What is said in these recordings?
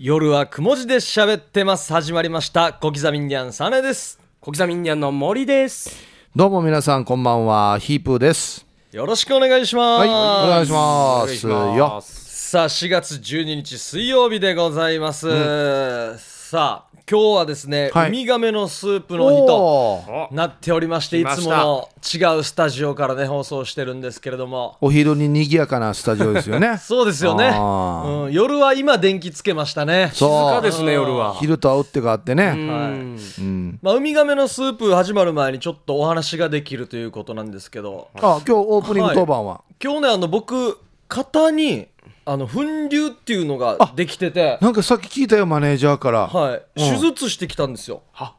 夜はくも字で喋ってます。始まりました。小刻みにゃんサネです。小刻みにゃんの森です。どうも皆さんこんばんは。ヒープーです。よろしくお願いします、はいお願いしますよ。さあ4月12日水曜日でございます、さあ今日はですね、はい。ウミガメのスープの日となっておりましてい来ました。つもの違うスタジオからね放送してるんですけれども。お昼に賑やかなスタジオですよね。そうですよね、あー。うん、夜は今電気つけましたね。そう。静かですね夜は。昼とは打って変わってね。うん。うん。まあ、ウミガメのスープ始まる前にちょっとお話ができるということなんですけど。あ今日オープニング当番は？今日ねあの僕肩にあの粉瘤っていうのができてて。なんかさっき聞いたよマネージャーから。はい、うん。手術してきたんですよ。は？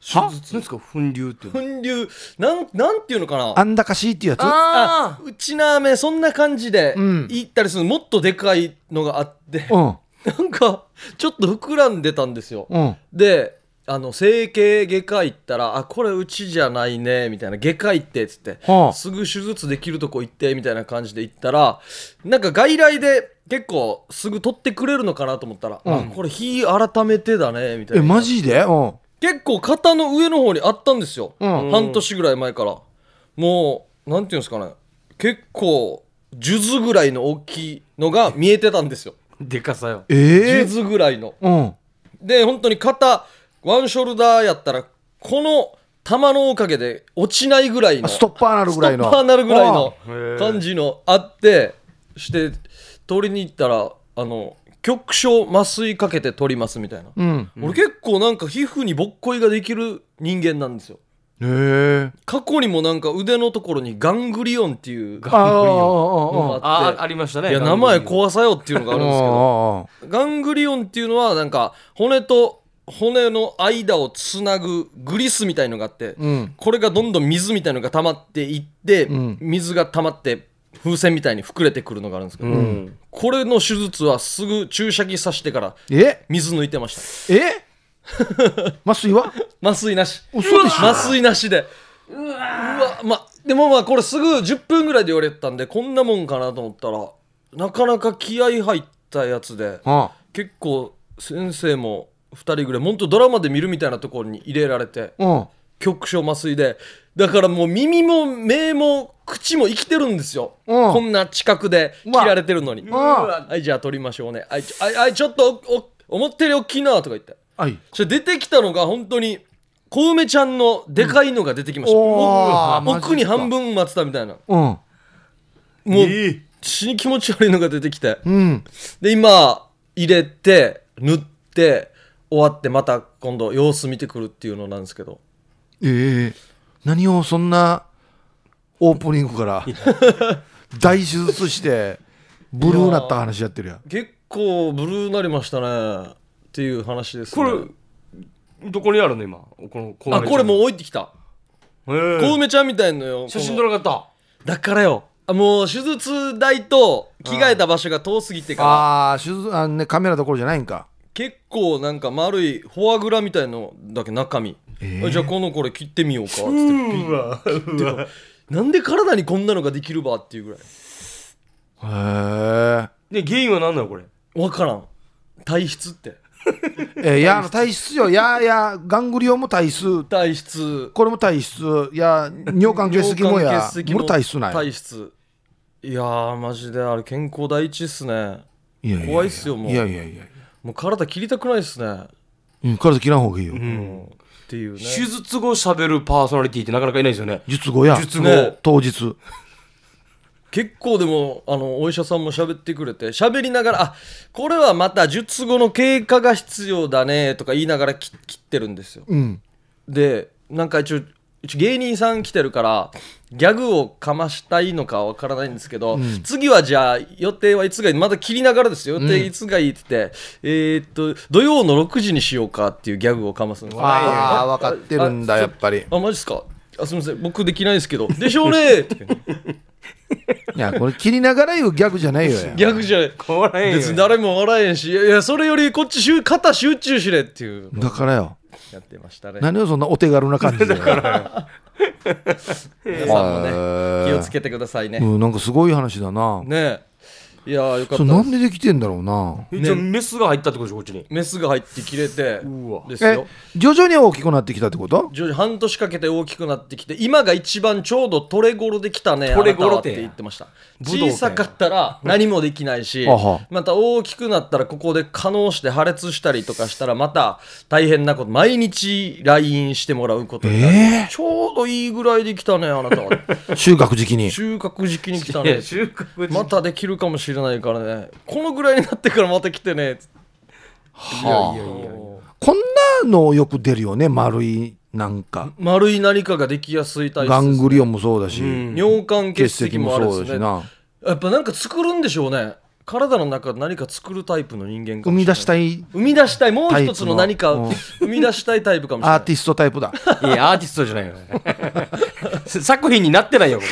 手何術ですか粉瘤って粉瘤なんなんていうのかな？あんだかしいっていうやつ？あうちなめそんな感じでうん。行ったりするもっとでかいのがあって、うん。なんかちょっと膨らんでたんですよ、うん。であの整形外科行ったら「あこれうちじゃないね」みたいな「外科行って」っつって、はあ。すぐ手術できるとこ行ってみたいな感じで行ったらなんか外来で結構すぐ取ってくれるのかなと思ったら「うん。あこれ日改めてだね」みたいえなマジで？うん。結構肩の上の方にあったんですよ、うん。半年ぐらい前から。もうなんていうんですかね。結構数珠ぐらいの大きいのが見えてたんですよ。でかさよ。ええ数珠ぐらいの。うん。で本当に肩ワンショルダーやったらこの球のおかげで落ちないぐらいのあストッパーなるぐらいの。ストッパーなるぐらいの感じのあってして取りに行ったらあの局所麻酔かけて取りますみたいな、うん。俺結構なんか皮膚にぼっこいができる人間なんですよ。へえ。過去にもなんか腕のところにガングリオンっていうああああのがあって。あありましたねいや名前怖さよっていうのがあるんですけど。あ。ガングリオンっていうのはなんか骨と骨の間をつなぐグリスみたいのがあって、うん。これがどんどん水みたいのが溜まっていって、うん。水が溜まって風船みたいに膨れてくるのがあるんですけど、うん。これの手術はすぐ注射器刺してからえ？水抜いてました。え？麻酔は？麻酔なし。嘘でしょ。麻酔なしで。うわまでもまあこれすぐ10分ぐらいで言われてたんでこんなもんかなと思ったらなかなか気合入ったやつであ。結構先生も2人ぐらい本当ドラマで見るみたいなところに入れられてうん。局所麻酔で。だからもう耳も目も口も生きてるんですよ、うん。こんな近くで切られてるのに、はいじゃあ取りましょうね。はいちょあいあいちょっと思ったより大きいなとか言って。はい。それ出てきたのが本当に小梅ちゃんのでかいのが出てきました、うん。奥に半分待ってたみたいな。うん。もう死に気持ち悪いのが出てきて。うん。で今入れて塗って終わってまた今度様子見てくるっていうのなんですけど。ええ。何をそんなオープニングから 大手術してブルーなった話やってるやん。結構ブルーになりましたね。っていう話です、ね、これどこにあるの今？このこあこれもう置いてきた。へー小梅ちゃんみたいのよ。写真撮らなかっだからよ。あもう手術台と着替えた場所が遠すぎてから。ああ手術あねカメラどころじゃないんか結構なんか丸いフォアグラみたいのだけ中身、あじゃあこのこれ切ってみようか。っつって。なんで体にこんなのができるばっていうぐらい。へで原因は何なのこれ？分からん。体質って。ええいや体質よ。いやいやガングリオンも体質。体質。これも体質。いや尿管結石もや。尿管結石これ体質ない体質。いやーマジであれ健康第一っすね。いやいや怖いっすよもう。いやいやいやもう体切りたくないっすね、うん体切らん方がいいよ、うん。っていうね。手術後喋るパーソナリティってなかなかいないですよね。術後や術後。ね。当日。結構でもあのお医者さんも喋ってくれて喋りながら「あこれはまた術後の経過が必要だね」とか言いながら切切ってるんですよ。うん。でなんか一応一応芸人さん来てるからギャグをかましたいのかわからないんですけど、次はじゃあ予定はいつがいいまだ切りながらですよ。予定いつがいいって言って、えーっと土曜の6時にしようかっていうギャグをかますんですよ。ああ分かってるんだあやっぱり。あマジっすか？あすみません。僕できないですけど。でしょうねっていやこれ切りながら言うギャグじゃないよや。ギャグじゃない。これ別に誰も笑えんしいやそれよりこっち集肩集中しれっていう。だからよ。やってましたね。何をそんなお手軽な感じで。皆さんもね気をつけてくださいね、うん、なんかすごい話だな。ねいやーよかったそれなんでできてんだろうな。えじゃあメスが入ったってことでしょこっちに。メスが入って切れてうわ。えですよ。徐々に大きくなってきたってこと？徐々に半年かけて大きくなってきて今が一番ちょうど取れ頃できたね取れ頃あなたはって言ってました。小さかったら何もできないしまた大きくなったらここで可能して破裂したりとかしたらまた大変なこと毎日 LINE してもらうことになる、えちょうどいいぐらいできたねあなたは。収穫時期に。収穫時期に来たね。収穫またできるかもしれないからね。このぐらいになってからまた来てね。はあいやいやいやこんなのよく出るよね。丸いなんか。丸い何かができやすい体質ガですングリオンもそうだし、尿管結石もそうだしな。やっぱなんか作るんでしょうね。体の中で何か作るタイプの人間か生み出したいい生み出したい。もう一つの何か生み出したいタイプかもしれない。アーティストタイプだ。いやアーティストじゃないよ 作品になってないよこ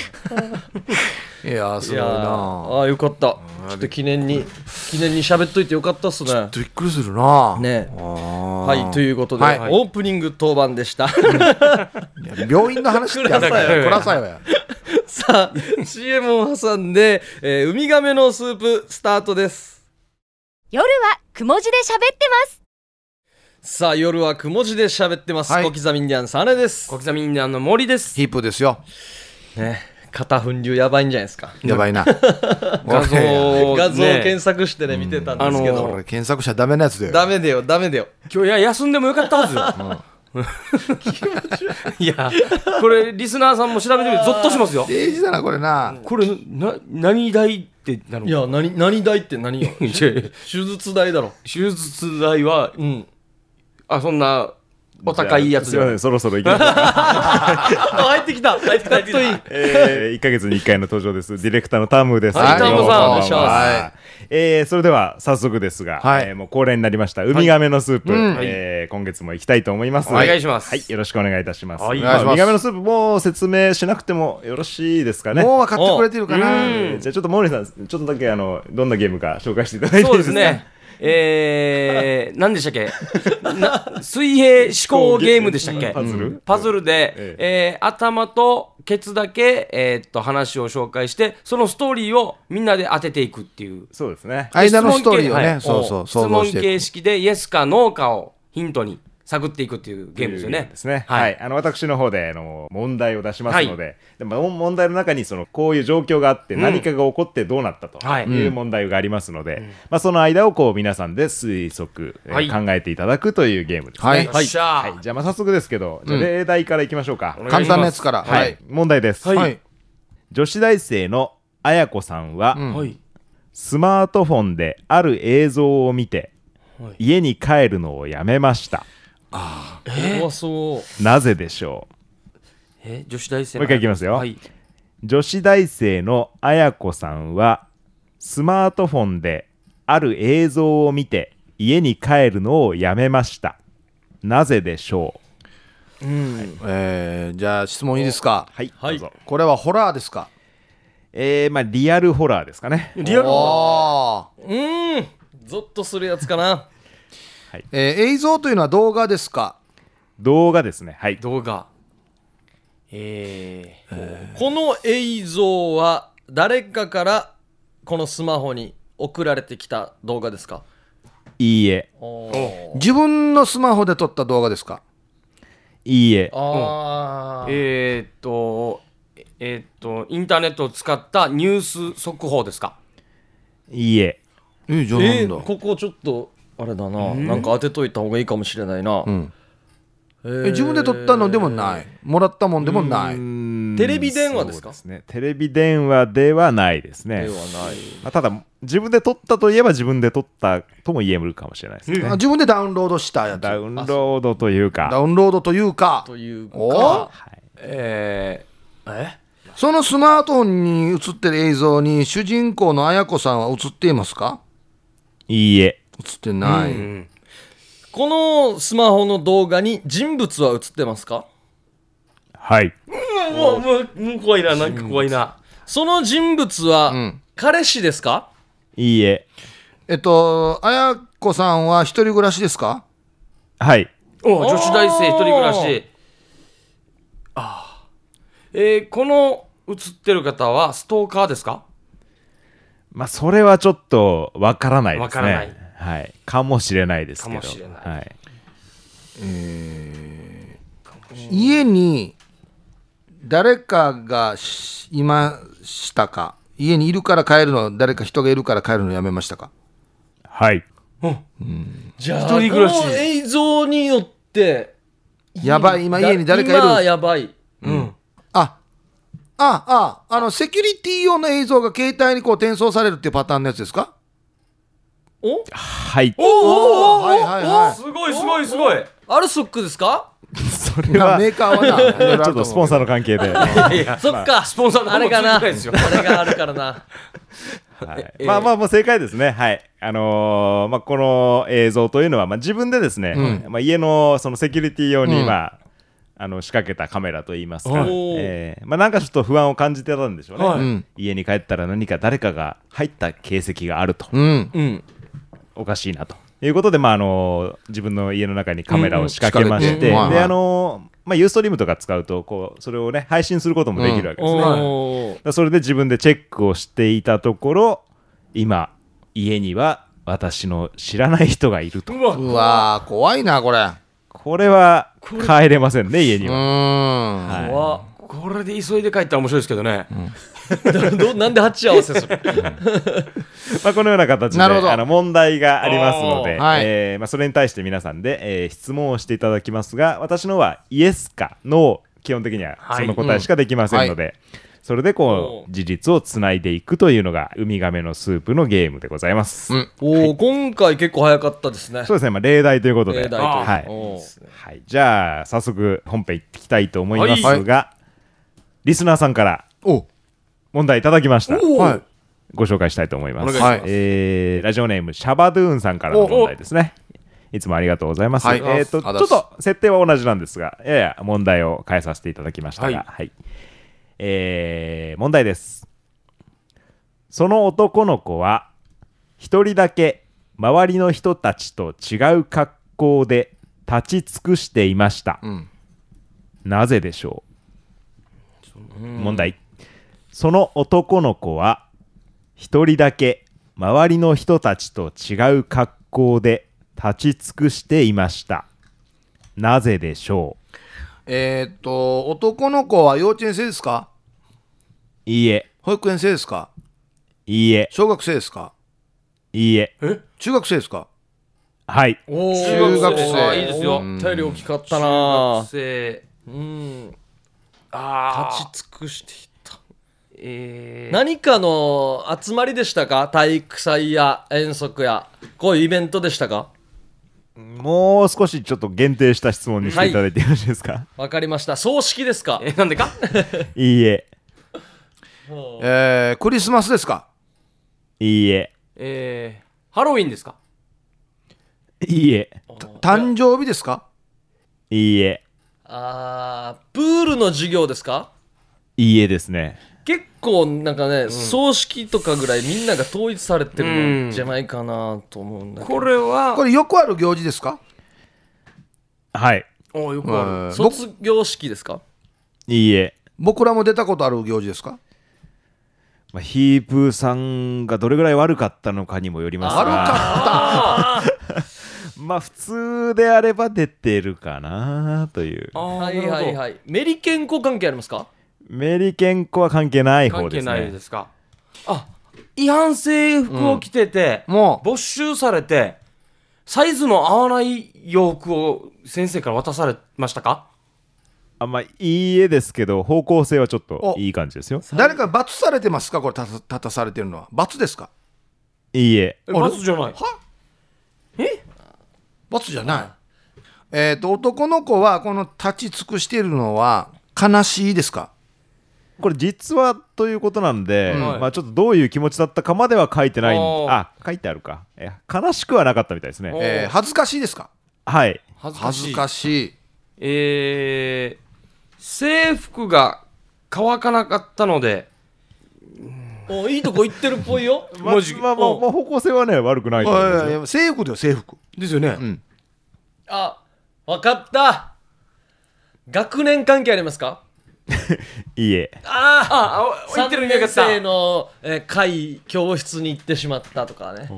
いやーすごいな。ーあーよかった。ちょっと記念に記念に喋っといてよかったっすね。びっくりするな。ね。はいということで、はい。オープニング当番でした。病院の話ってやった暗さよ。暗さよや。さあ CM を挟んで、えーウミガメのスープスタートです。夜はくも字で喋ってます。さあ夜はくも字で喋ってます、はい。小刻みインディアンサネです。れ小刻みインディアンの森です。ヒップですよ。ね肩粉流やばいんじゃないですか。やばいな。画像俺画像検索してね見てたんですけど、あの俺検索しちゃダメなやつだよ。ダメだよダメだよ。今日いや休んでもよかったはずよ。いやこれリスナーさんも調べてみてゾッとしますよ。デイジだなこれな。これな何代ってなるいや何何代って何よ。手術代だろ。手術代はうん。あそんなお高いやつじそろそろ行きましょう。あ入ってきた。入ってきた。入ってきたえー、1ヶ月に1回の登場です。ディレクターのタムです。はいタムさんお願いします。はい。えーそれでは早速ですが、はい。えーもう恒例になりましたウミガメのスープ、うん。えー今月も行きたいと思います。お願いします。はい。よろしくお願いいたします、はい。まあお願いしますウミガメのスープもう説明しなくてもよろしいですかね。もう分かってくれてるかな。うんじゃあちょっとモーリーさんちょっとだけあのどんなゲームか紹介していただいていいそうでかですすねえー、何でしたっけ？な水平思考ゲームでしたっけ？パズル、パズルで、ええ。ー頭とケツだけ、えーっと話を紹介してそのストーリーをみんなで当てていくっていう。そうですね。間のストーリーをね、はい。そうそう質問形く式でイエスかノーかをヒントに探っていくっていうゲームですよね。ですね。はい。はい、あの私の方であの問題を出しますので、でも問題の中にそのこういう状況があって、ん。何かが起こってどうなったとはい。いう問題がありますので、まあその間をこう皆さんで推測、えーはい。考えていただくというゲームですね。はい。はい。じゃあまあ早速ですけど、じゃあ例題からいきましょうか。簡単なやつから。はい、はい。問題です。はい。はい。女子大生のあやこさんは、うん。はい。スマートフォンである映像を見て、はい。家に帰るのをやめました。怖そう。なぜでしょう？え女子大生の。もう一回いきますよ。はい。女子大生のあやこさんはスマートフォンである映像を見て家に帰るのをやめました。なぜでしょう？えーじゃあ質問いいですか？はい、はい。どうぞ。これはホラーですか？えー、まあリアルホラーですかね。リアルあー。うーん。ゾッとするやつかなえー映像というのは動画ですか？動画ですね。はい。動画。えー、この映像は誰かからこのスマホに送られてきた動画ですか？いいえ。自分のスマホで撮った動画ですか？いいえ。あー。えーっと、えーっと、インターネットを使ったニュース速報ですか？いいえ。えーじゃあなんだ、えーここちょっとあれだな。なんか当てといた方がいいかもしれないな、ん。えー。え自分で撮ったのでもない。もらったもんでもない。テレビ電話ですか？そうね。テレビ電話ではないですね。ではない。まあ、ただ自分で撮ったといえば自分で撮ったとも言えるかもしれないですね。あ自分でダウンロードしたやつ。ダウンロードというか。ダウンロードというか。というか。お？はい。えー、え？そのスマートフォンに映ってる映像に主人公の綾子さんは映っていますか？いいえ映ってない、うん。このスマホの動画に人物は映ってますか？はい。もう、もう、もう怖いな、なんか怖いな。その人物はん。彼氏ですか、いいえ。えっと綾子さんは一人暮らしですか？はい。お女子大生一人暮らし。ああ。えー、この映ってる方はストーカーですか？まあそれはちょっとわからないですね。わからないはい。かもしれないですけど。かもしれない。はい、家に誰かがしいましたか？家にいるから帰るの誰か人がいるから帰るのやめましたか？はい、じゃあ一人暮らし。この映像によってやばい。今家に誰かいる今やばい。うん。ああああのセキュリティ用の映像が携帯にこう転送されるっていうパターンのやつですか？お？はい、おおはいはいはい。すごいすごいすごい。アルソックですか？それはなメーカーはな ちょっとスポンサーの関係で、いや そっかスポンサーのあれかな。あれがあるからな。はい。えまあまあもう正解ですね。はい。あのーまあこの映像というのは、まあ、自分でですね、まあ、家のそのセキュリティ用に、うん。まああの仕掛けたカメラといいますか、はいえーまあ、なんかちょっと不安を感じてたんでしょうね、はい。うん。家に帰ったら何か誰かが入った形跡があると、うん。うんおかしいなと。いうことで、まああの自分の家の中にカメラを仕掛けまして、うんうん。ではいあのまあ、ユーストリームとか使うとこうそれをね配信することもできるわけですね、だかおーらそれで自分でチェックをしていたところ今家には私の知らない人がいると。うわ。うわー怖いなこれ。うこれは帰れませんね家にーは、ん。はい。怖っ。これで急いで帰ったら面白いですけどね。ど ど なんで鉢合わせする まあ、このような形でなるほど。あの問題がありますので、はい。えーまあ、それに対して皆さんで、えー質問をしていただきますが私のはイエスかノー基本的にははい。その答えしかできませんので、それでこう事実をつないでいくというのがウミガメのスープのゲームでございます。うん。おお今回結構早かったですね。そうですね、まあ、例題ということで、例題というはい。じゃあ早速本編いっていきたいと思いますが、リスナーさんから。お問題いただきました。はいご紹介したいと思います。お願いえーラジオネームシャバドゥーンさんからの問題ですね。いつもありがとうございます。はいえーとちょっと設定は同じなんですが、やや問題を変えさせていただきましたが、ははいいえー問題です。その男の子は一人だけ周りの人たちと違う格好で立ち尽くしていました。んなぜでしょう？問題その男の子は一人だけ周りの人たちと違う格好で立ち尽くしていました。なぜでしょえーっと男の子は幼稚園生ですか？ういいえ。保育園生ですか？いいえ。小学生ですか？いいえ。中学生ですか？はい。おー。中学生。いいですよ。思ったより大きかった中な学生。うん。ああ立ち尽くしていったえー、何かの集まりでしたか？体育祭や遠足や。こういうイベントでしたか？もう少しちょっと限定した質問にしていただいてよろしいですか、わかりました。葬式ですか？えなんでか？い、いえ。えークリスマスですか？いいえ。えー、ハロウィンですか？いいえ。誕生日ですか？いいえ。あープールの授業ですか？いいえですね結構なんかね、葬式とかぐらいみんなが統一されてるのじゃないかなと思うんだけど、これはこれよくある行事ですか？はい。およくある、うん。僕卒業式ですか？いいえ。僕らも出たことある行事ですか？まあ、ヒープーさんがどれぐらい悪かったのかにもよりますが。悪か まあ普通であれば出てるかなという。はいはいはい。メリケンコ関係ありますか？メリケンコは関係ない方関係ですね。ないですか？あ違反制服を着てて、もう。没収されてサイズの合わない洋服を先生から渡されましたか？あまあいいえですけど方向性はちょっとおいい感じですよ。誰か罰されてますか？これ立た立たされてるのは。罰ですか？いいえ。え罰じゃない。罰じゃない。えっ、と男の子はこの立ち尽くしているのは悲しいですか？これ実はということなんで、うん。まあちょっとどういう気持ちだったかまでは書いてないあ書いてあるか。悲しくはなかったみたいですね。おえー恥ずかしいですか？はい。恥ずかしい。恥ずかしい。えー、制服が乾かなかったので。おいいとこ行ってるっぽいよ。まあまあまあ、まあ、方向性はね悪くないと思います。制服だよ制服。ですよね、ん。あわかった。学年関係ありますか？いいえ。ああああ言ってる意味分かった。3年生の、えー会教室に行ってしまったとかね。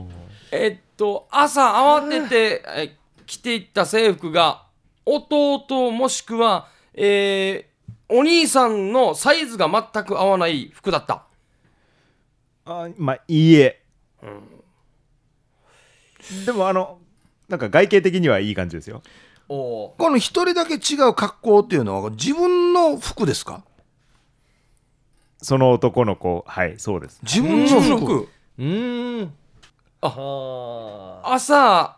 えっと朝慌てて、え着ていった制服が弟もしくは、えーお兄さんのサイズが全く合わない服だった。あまあいいえ、でもあのなんか外形的にはいい感じですよこの一人だけ違う格好っていうのは自分の服ですか？その男の子。はいそうです。自分の服。服。うーん。ああ朝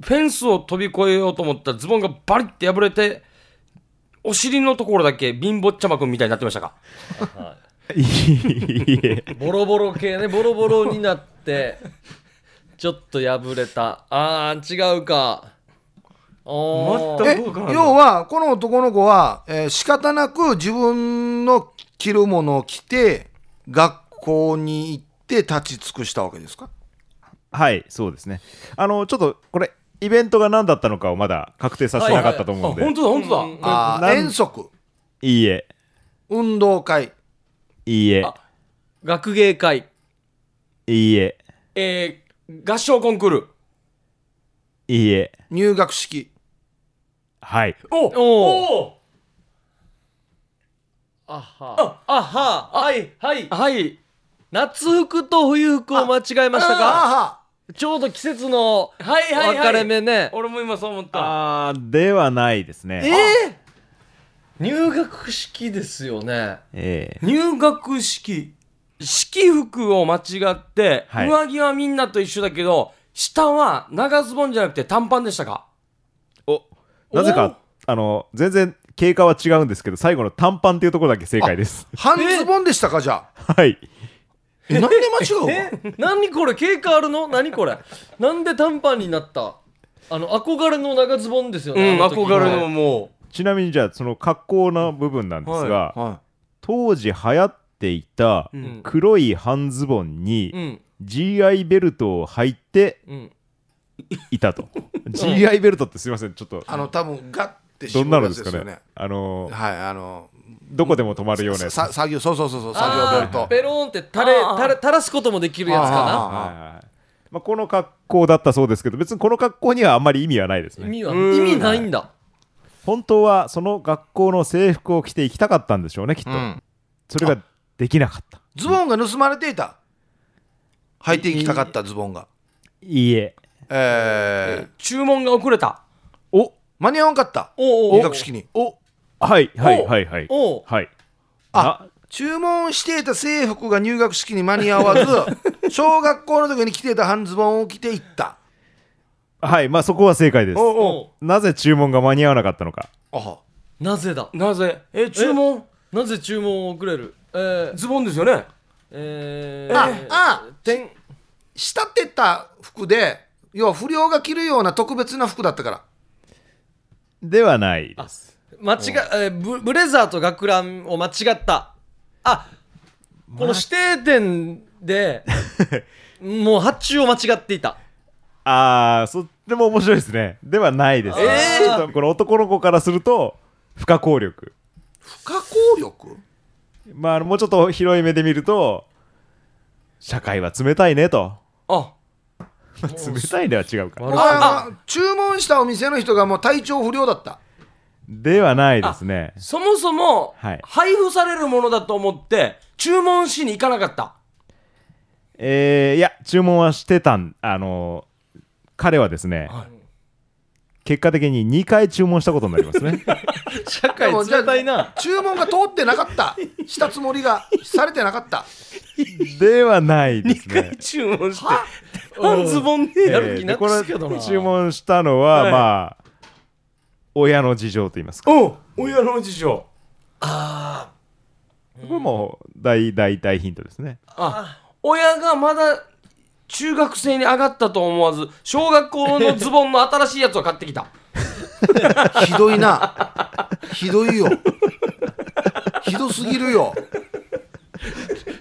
フェンスを飛び越えようと思ったらズボンがバリッて破れてお尻のところだけ貧乏ちゃまくんみたいになってましたか？いい。えボロボロ系ねボロボロになってちょっと破れた。あー違うか全く要はこの男の子は、えー仕方なく自分の着るものを着て学校に行って立ち尽くしたわけですか？はいそうですね。あのちょっとこれイベントが何だったのかをまだ確定させてなかったとあ思うんで、本当だ本当だ、あーなん遠足。いいえ。運動会。いいえ。あ学芸会。いいえ。えー合唱コンクール。いいえ。入学式。おはい。おおあは。あは。はいはい。はい。夏服と冬服を間違えましたか？あちょうど季節のはいはいはい。分かれ目ね。俺も今そう思った。あーではないですね。え入学式ですよね。ええ。入学式。式服を間違って、はい。上着はみんなと一緒だけど下は長ズボンじゃなくて短パンでしたか？おなぜかあの全然経過は違うんですけど最後の短パンっていうところだけ正解です。半ズボンでしたかじゃあ。はい。えなんで間違うの？え何これ経過あるの？何これ？なんで短パンになった？あの憧れの長ズボンですようんね、あの時。憧れのもちなみにじゃあその格好の部分なんですが、は当時流行っていたう、うん。黒い半ズボンにうん。GI ベルトを履いてうん。いたと GI ベルトってすいませんちょっと。あの多分ガッてどんなのですかね？あのはいあのどこでも止まるようなやつ。さ作業そうそうそうそう作業ベルト。ペローンって垂れ垂れ垂らすこともできるやつかあはいはいまあ、この格好だったそうですけど別にこな格好にはあんまり意味はないですね。な意味はうん意味ないんだ。本当はその学校の制服を着て行きたかったんでしょうねきっと、うん。それができなかった。ズボンが盗まれていた。履いていきたかったズボンが。いいええー。注文が遅れた。お間に合わんかった。入学式に。おはいはいおはいはい。お。うはい。あ注文していた制服が入学式に間に合わず 小学校の時に着ていた半ズボンを着ていった。なはいまあそこは正解です。なぜ注文が間に合わなかったのか。あなぜだ？なぜ？え注文？なぜ注文遅れる？えー、ズボンですよね。えあー、あてん。仕立てた服で要は不良が着るような特別な服だったから。ではない。です間違えーブブレザーと学ランを間違った。あこの指定店で もう発注を間違っていた。ああそれも面白いですね。ではないです、えー。ちょっとこの男の子からすると不可抗力。不可抗力？まあもうちょっと広い目で見ると社会は冷たいねと。あ冷たいでは違うか悪ああ注文したお店の人がもう体調不良だった。ではないですね。そもそも、はい。配布されるものだと思って注文しに行かなかった。えー、いや注文はしてたんあの彼はですね、結果的に2回注文したことになりますね。社会冷たいな。注文が通ってなかった。したつもりがされてなかった。ではないですね。注文して半ズボンでやる気なくすけどな。えー注文したのは、はい。まあ親の事情と言いますか。おう親の事情。これもう大大大ヒントですね。あ親がまだ中学生に上がったと思わず小学校のズボンの新しいやつを買ってきた。ひどいな。ひどいよ。ひどすぎるよ。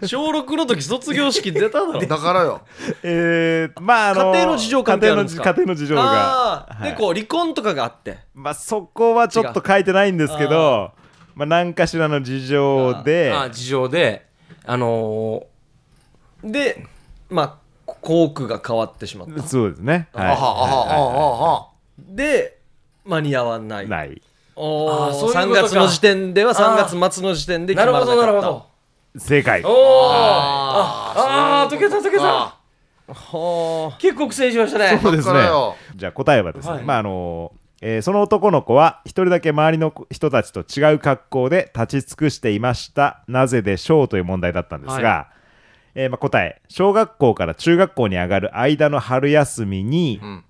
小6の時卒業式出ただろ。だからよ。えー、まああの家庭の事情関係あるんですか？家庭の家庭の事情が。はい。でこう離婚とかがあって。まあそこはちょっと書いてないんですけどまあ、何かしらの事情で。あ事情であのでまあコークが変わってしまった。そうですね。あはあはあはあはで間に合わない。ない。おーあーそういうこと3か月の時点ではあー。3月末の時点でーなるほどなるほ決ど。正解。おおああー溶けた溶けた。はあ結構苦戦しましたね。そうですね。じゃあ答えはですね、はい。まああのえーその男の子は一人だけ周りの人たちと違う格好で立ち尽くしていました。なぜでしょうという問題だったんですが、はえーまあ、答え。小学校から中学校に上がる間の春休みに、ん。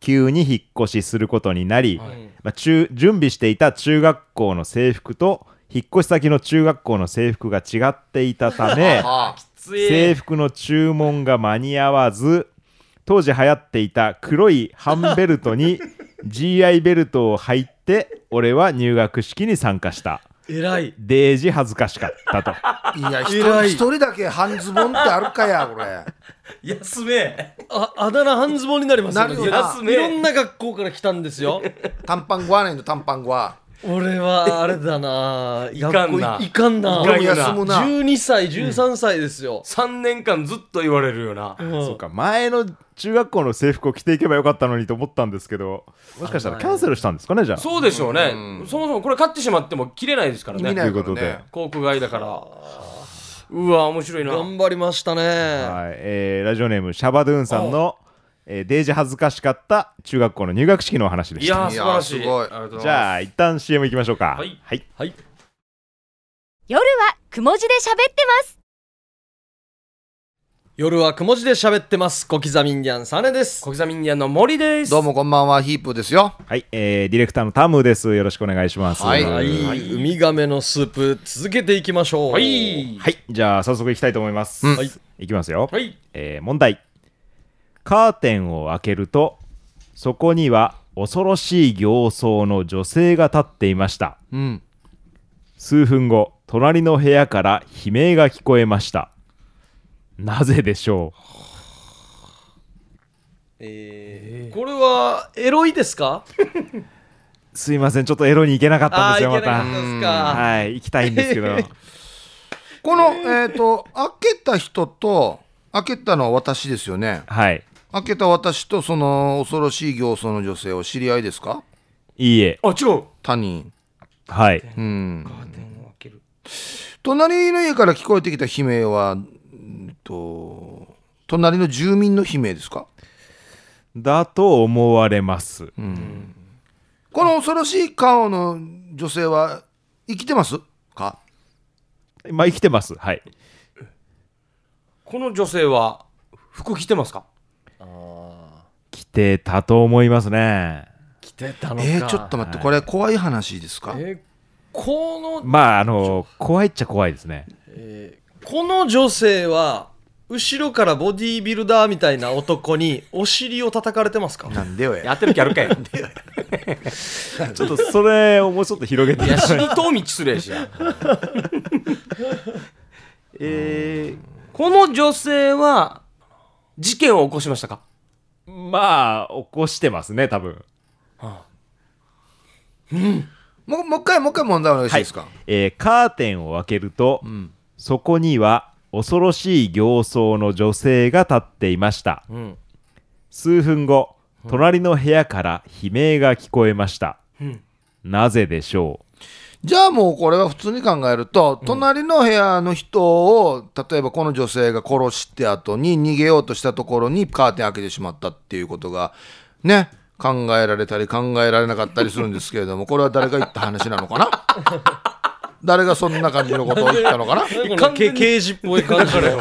急に引っ越しすることになり、はい。まあ、中準備していた中学校の制服と引っ越し先の中学校の制服が違っていたため 制服の注文が間に合わず当時流行っていた黒いハンベルトに GI ベルトを履いて俺は入学式に参加した偉い。デージ恥ずかしかったと。いや一偉い。人一人だけ半ズボンってあるかやこれ。休め。ああだ名半ズボンになりますよね。なるよな。休めいろんな学校から来たんですよ。短パンゴアないの短パンゴア俺はあれだな。いかんな。いかんな。俺もいかんよな。休むな。12歳13歳ですよ、3年間ずっと言われるよな。う。んそうか。前の中学校の制服を着ていけばよかったのにと思ったんですけど。もしかしたらキャンセルしたんですかねじゃあ。そうでしょうね。うん。そもそもこれ買ってしまっても切れないですからね。ないからということでね航空外だから。うわ面白いな。頑張りましたね、はい。えーラジオネームシャバドゥーンさんの、えーデージ恥ずかしかった中学校の入学式のお話でいした。やー素晴らしい。いやーすごい。ありがとうございます。じゃあ一旦 CM 行きましょうか。はい。はい、はい。夜はくも字で喋ってます。夜はくも字で喋ってます。小刻みインディアンサネです。小刻みインディアンの森です。どうもこんばんはヒープですよ。はい。えーディレクターのタムです。よろしくお願いします。はい。はい、ウミガメのスープ続けていきましょう。はい。はい。じゃあ早速いきたいと思います、うん。はい。いきますよ、はい。えー問題カーテンを開けるとそこには恐ろしい形相の女性が立っていました。うん。数分後隣の部屋から悲鳴が聞こえました。なぜでしょえーこれはエロいですか？う すいません。ちょっとエロに行けなかったんですよまたあーいけなかったですか。はい行きたいんですけど。このえっ、と開けた人と開けたのは私ですよね。はい開けた私とその恐ろしい形相の女性は知り合いですか？いいえ。あ違う。他人。はい。うん。カーテンを開ける。隣の家から聞こえてきた悲鳴はうんと隣の住民の悲鳴ですか？だと思われます。この恐ろしい顔の女性は生きてますか？まあ生きてます。はい。この女性は服着てますか？来てたと思いますね。来てたのか。えー、ちょっと待ってこれ怖い話ですか？えーこの、まああの怖いっちゃ怖いですね。えーこの女性は後ろからボディービルダーみたいな男にお尻を叩かれてますか？なんでよややってる気あるかいちょっとそれをもうちょっと広げて。いや死にとう道するやしや。えこの女性は事件を起こしましたか？ー、まあ起こしてますね多分。もうもう一回もう一回問題お願いしていいですか、えーカーテンを開けると、ん。そこには恐ろしい形相の女性が立っていました、ん。数分後隣の部屋から悲鳴が聞こえました、なぜでしょじゃあもうこれは普通に考えると、隣の部屋の人を例えばこの女性が殺して後に逃げようとしたところにカーテン開けてしまったっていうことがね考えられたり考えられなかったりするんですけれどもこれは誰が言った話なのかな？誰がそんな感じのことを言ったのかな？刑事っぽい感じのう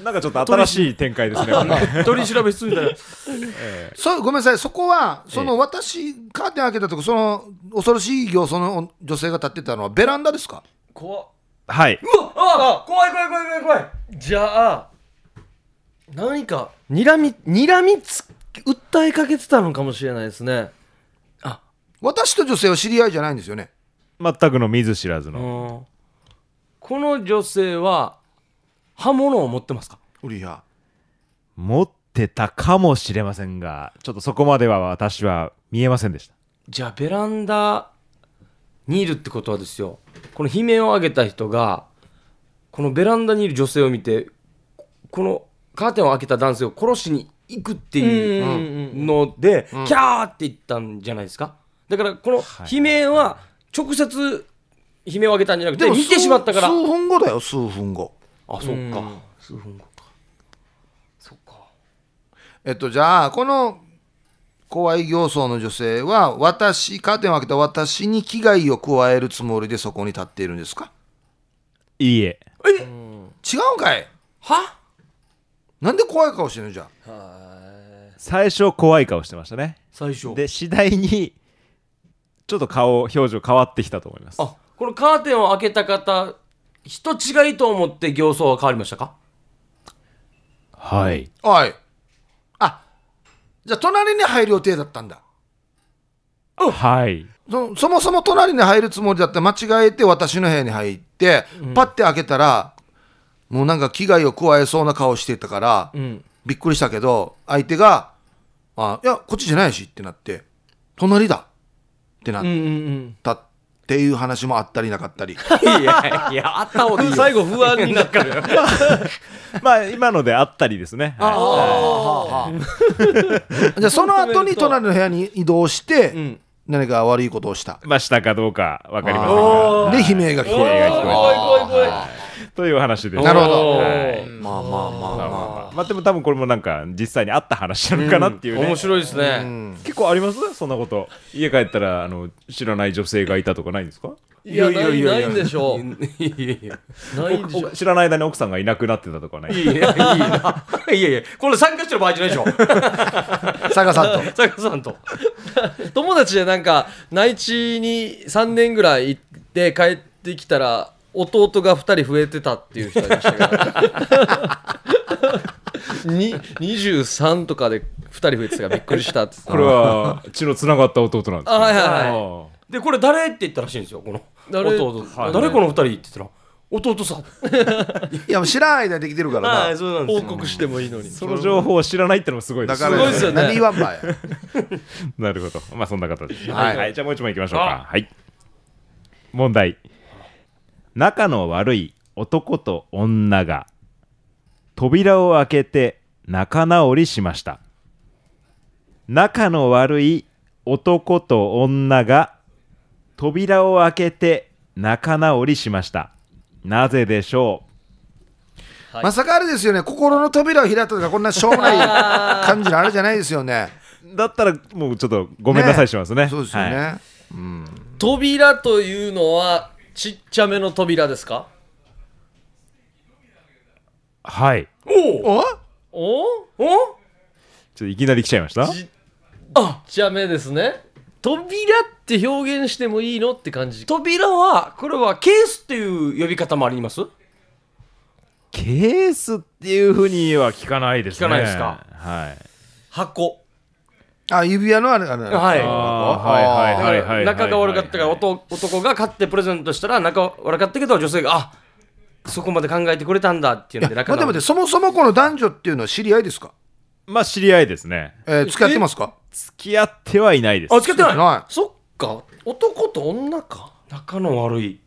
なんかちょっと新しい展開ですね。取り調べ室みたいな そうごめんなさい。そこはその私カーテン開けたとこその恐ろしい形相の女性が立ってたのはベランダですか？怖っ。はい、あ怖い怖い怖い怖い怖い。じゃあ何か睨み睨みつ訴えかけてたのかもしれないですね。私と女性は知り合いじゃないんですよね全くの見ず知らずの、この女性は刃物を持ってますか？ウリア持ってたかもしれませんがちょっとそこまでは私は見えませんでした。じゃあベランダにいるってことはですよ。この悲鳴を上げた人がこのベランダにいる女性を見てこのカーテンを開けた男性を殺しに行くっていうので、キャーって言ったんじゃないですか？だからこの悲鳴は直接悲鳴を上げたんじゃなくて見てしまったから。数分後だよ数分後。あそっか。数分後か。そっか。えっとじゃあこの怖い形相の女性は私カーテンを開けた私に危害を加えるつもりでそこに立っているんですか？いいえ。違うんかい？は？なんで怖い顔してるのじゃあ？最初怖い顔してましたね。最初。で次第にちょっと顔表情変わってきたと思います。あこのカーテンを開けた方人違いと思って形相は変わりましたか？はい。おい。あじゃあ隣に入る予定だったんだ。はい。そそもそも隣に入るつもりだって間違えて私の部屋に入って、パッて開けたらもうなんか危害を加えそうな顔してたから、びっくりしたけど相手が「あいやこっちじゃないし」ってなって「隣だ」ってなった。っていう話もあったりなかったり。いやいやあった方がいいよ。最後不安になったよ。まあ今のであったりですね。はじゃあその後に隣の部屋に移動して、ん。何か悪いことをした。いまあしたかどうかわかりませんが。で悲鳴が聞こえるというお話です。なるほど。はい。まあまあまあままあでも多分これもなんか実際にあった話なのかなっていうね、面白いですね、結構あります？そんなこと。家帰ったらあの知らない女性がいたとかないんですか？いやないないんでしょう。いやいや。ないんでしょう。お知らない間に奥さんがいなくなってたとかないいやいやいいないやいやこれ参加してる場合じゃないでしょ。あ佐賀さんと。佐賀さんと。友達でなんか内地に3年ぐらい行って帰ってきたら弟が2人増えてたっていう人いましたけど。に23とかで2人増えてたからびっくりしたって。これは血のつながった弟なんですあはいはいはい。はでこれ誰って言ったらしいんですよこの誰？弟、はい。誰この二人って言ったら弟さん。いやもう知らん間にできてるからな、はいそうなんですよ。報告してもいいのに。その情報を知らないってのもすごいです。だからすごいですよねなんで言わんばいなるほど。まあそんな方で。すはい。はい、じゃあもう一問いきましょうか。はい。問題仲の悪い男と女が扉を開けて仲直りしました。仲の悪い男と女が扉を開けて仲直りしました。なぜでしょう？はい。まさかあれですよね。心の扉を開いたとかこんなしょうもない 感じのあれじゃないですよね。だったらもうちょっとごめんなさいしますね。そうですよね、はい。扉というのはちっちゃめの扉ですか？はい。おお。お？お？お？ちょっといきなり来ちゃいました？ちあちっちゃめですね。扉って表現してもいいのって感じ。扉はこれはケースっていう呼び方もあります？ケースっていうふうには聞かないですね。聞かないですか？はい。箱あ指輪のあれあれ。はい。あーはいはいはいはいはい仲が悪かったから男男が買ってプレゼントしたら仲悪かったけど女性があそこまで考えてくれたんだっていうので待って待ってそもそもこの男女っていうのは知り合いですか、まあ知り合いですね。えー、付き合ってますか？付き合ってはいないです。あ付き合ってない。なそっか。男と女か。仲の悪い。い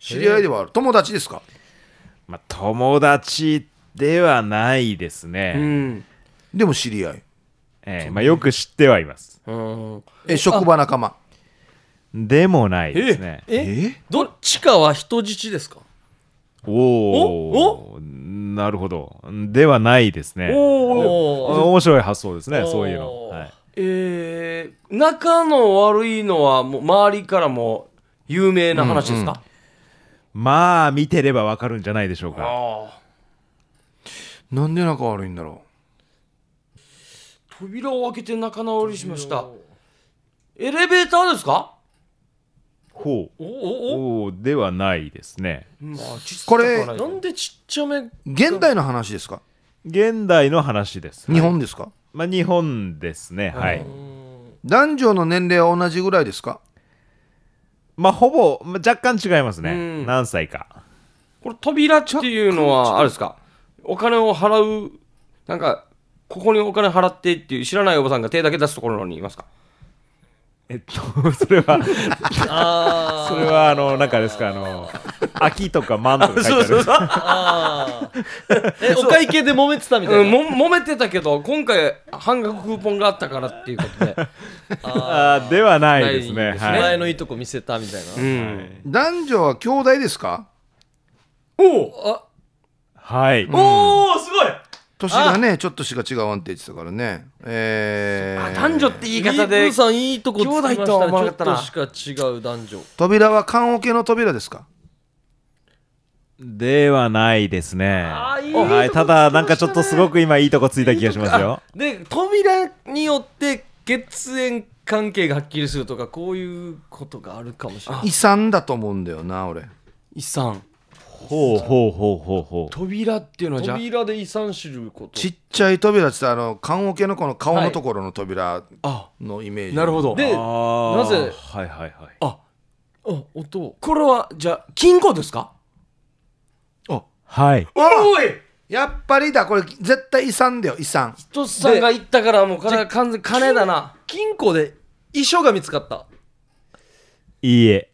知り合いではある。友達ですか？まあ友達ではないですうね、ん。でも知り合いええまあ、よく知ってはいます。うん。え職場仲間。でもないですね。えどっちかは人質ですか？おお？なるほど。ではないですね。おお面白い発想ですねそういうの、はい、えー、仲の悪いのはもう周りからも有名な話ですか、まあ見てればわかるんじゃないでしょうか。なんで仲悪いんだろ扉を開けて仲直りしました。エレベーターですか？ほう。おおではないですね。まあこれはなんでちっちゃめ？う現代の話ですか？現代の話です。日本ですか、まあ日本ですね。はい。男女の年齢は同じぐらいですか？まあほぼ、まあ、若干違いますね。うん。何歳か。これ扉っていうのはあれですか？お金を払うなんかここにお金払ってっていう知らないおばさんが手だけ出すところにいますか？えっと それはあ それはあのなんかですかあの秋とか万とか書いてある。あ ー。えお会計で揉めてたみたいな、うん、も揉めてたけど今回半額クーポンがあったからっていうことで、あー。ではないですね。ないですね。はい。前のいいとこ見せたみたいな、うん、男女は兄弟ですか？おあはい。おおすごい年がねちょっとしか違わんって言ってたからね。えー。あ男女って言い方リーでプーさんいいとこつきましたね。兄弟とは思わなかったなちょっとしか違う男女。扉は棺桶の扉ですか？ではないですね。いいはいただなんかちょっとすごく今いいとこついた気がしますよ。で扉によって血縁関係がはっきりするとかこういうことがあるかもしれない。遺産だと思うんだよな俺。遺産ほうほうほうほうほう。扉っていうのはじゃ扉で遺産知ること。ちっちゃい扉ってあの棺桶のこの顔のところの扉あのイメージ、なるほど。でなぜ？はいはいはい。ああ音。これはじゃあ金庫ですか？はい。おいやっぱりだ。これ絶対遺産だよ遺産。とさんが言ったからもうこれは完全に金だな。金庫で遺書が見つかった。いいえ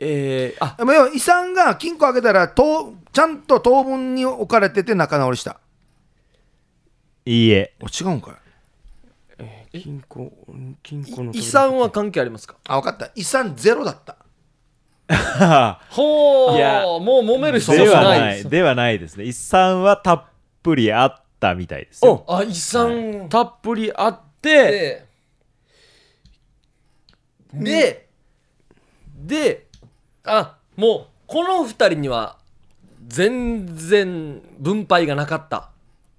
えー、あ。でも要は遺産が金庫開けたらとちゃんと当分に置かれてて仲直りした。いいえ。お違うんかい。金庫金庫の遺産は関係ありますか？あ分かった。遺産ゼロだった。ほういやもう揉める必では要なない。い。ではないですね。遺産はたっぷりあったみたいですよ。あ遺産たっぷりあってででであもうこの二人には全然分配がなかった。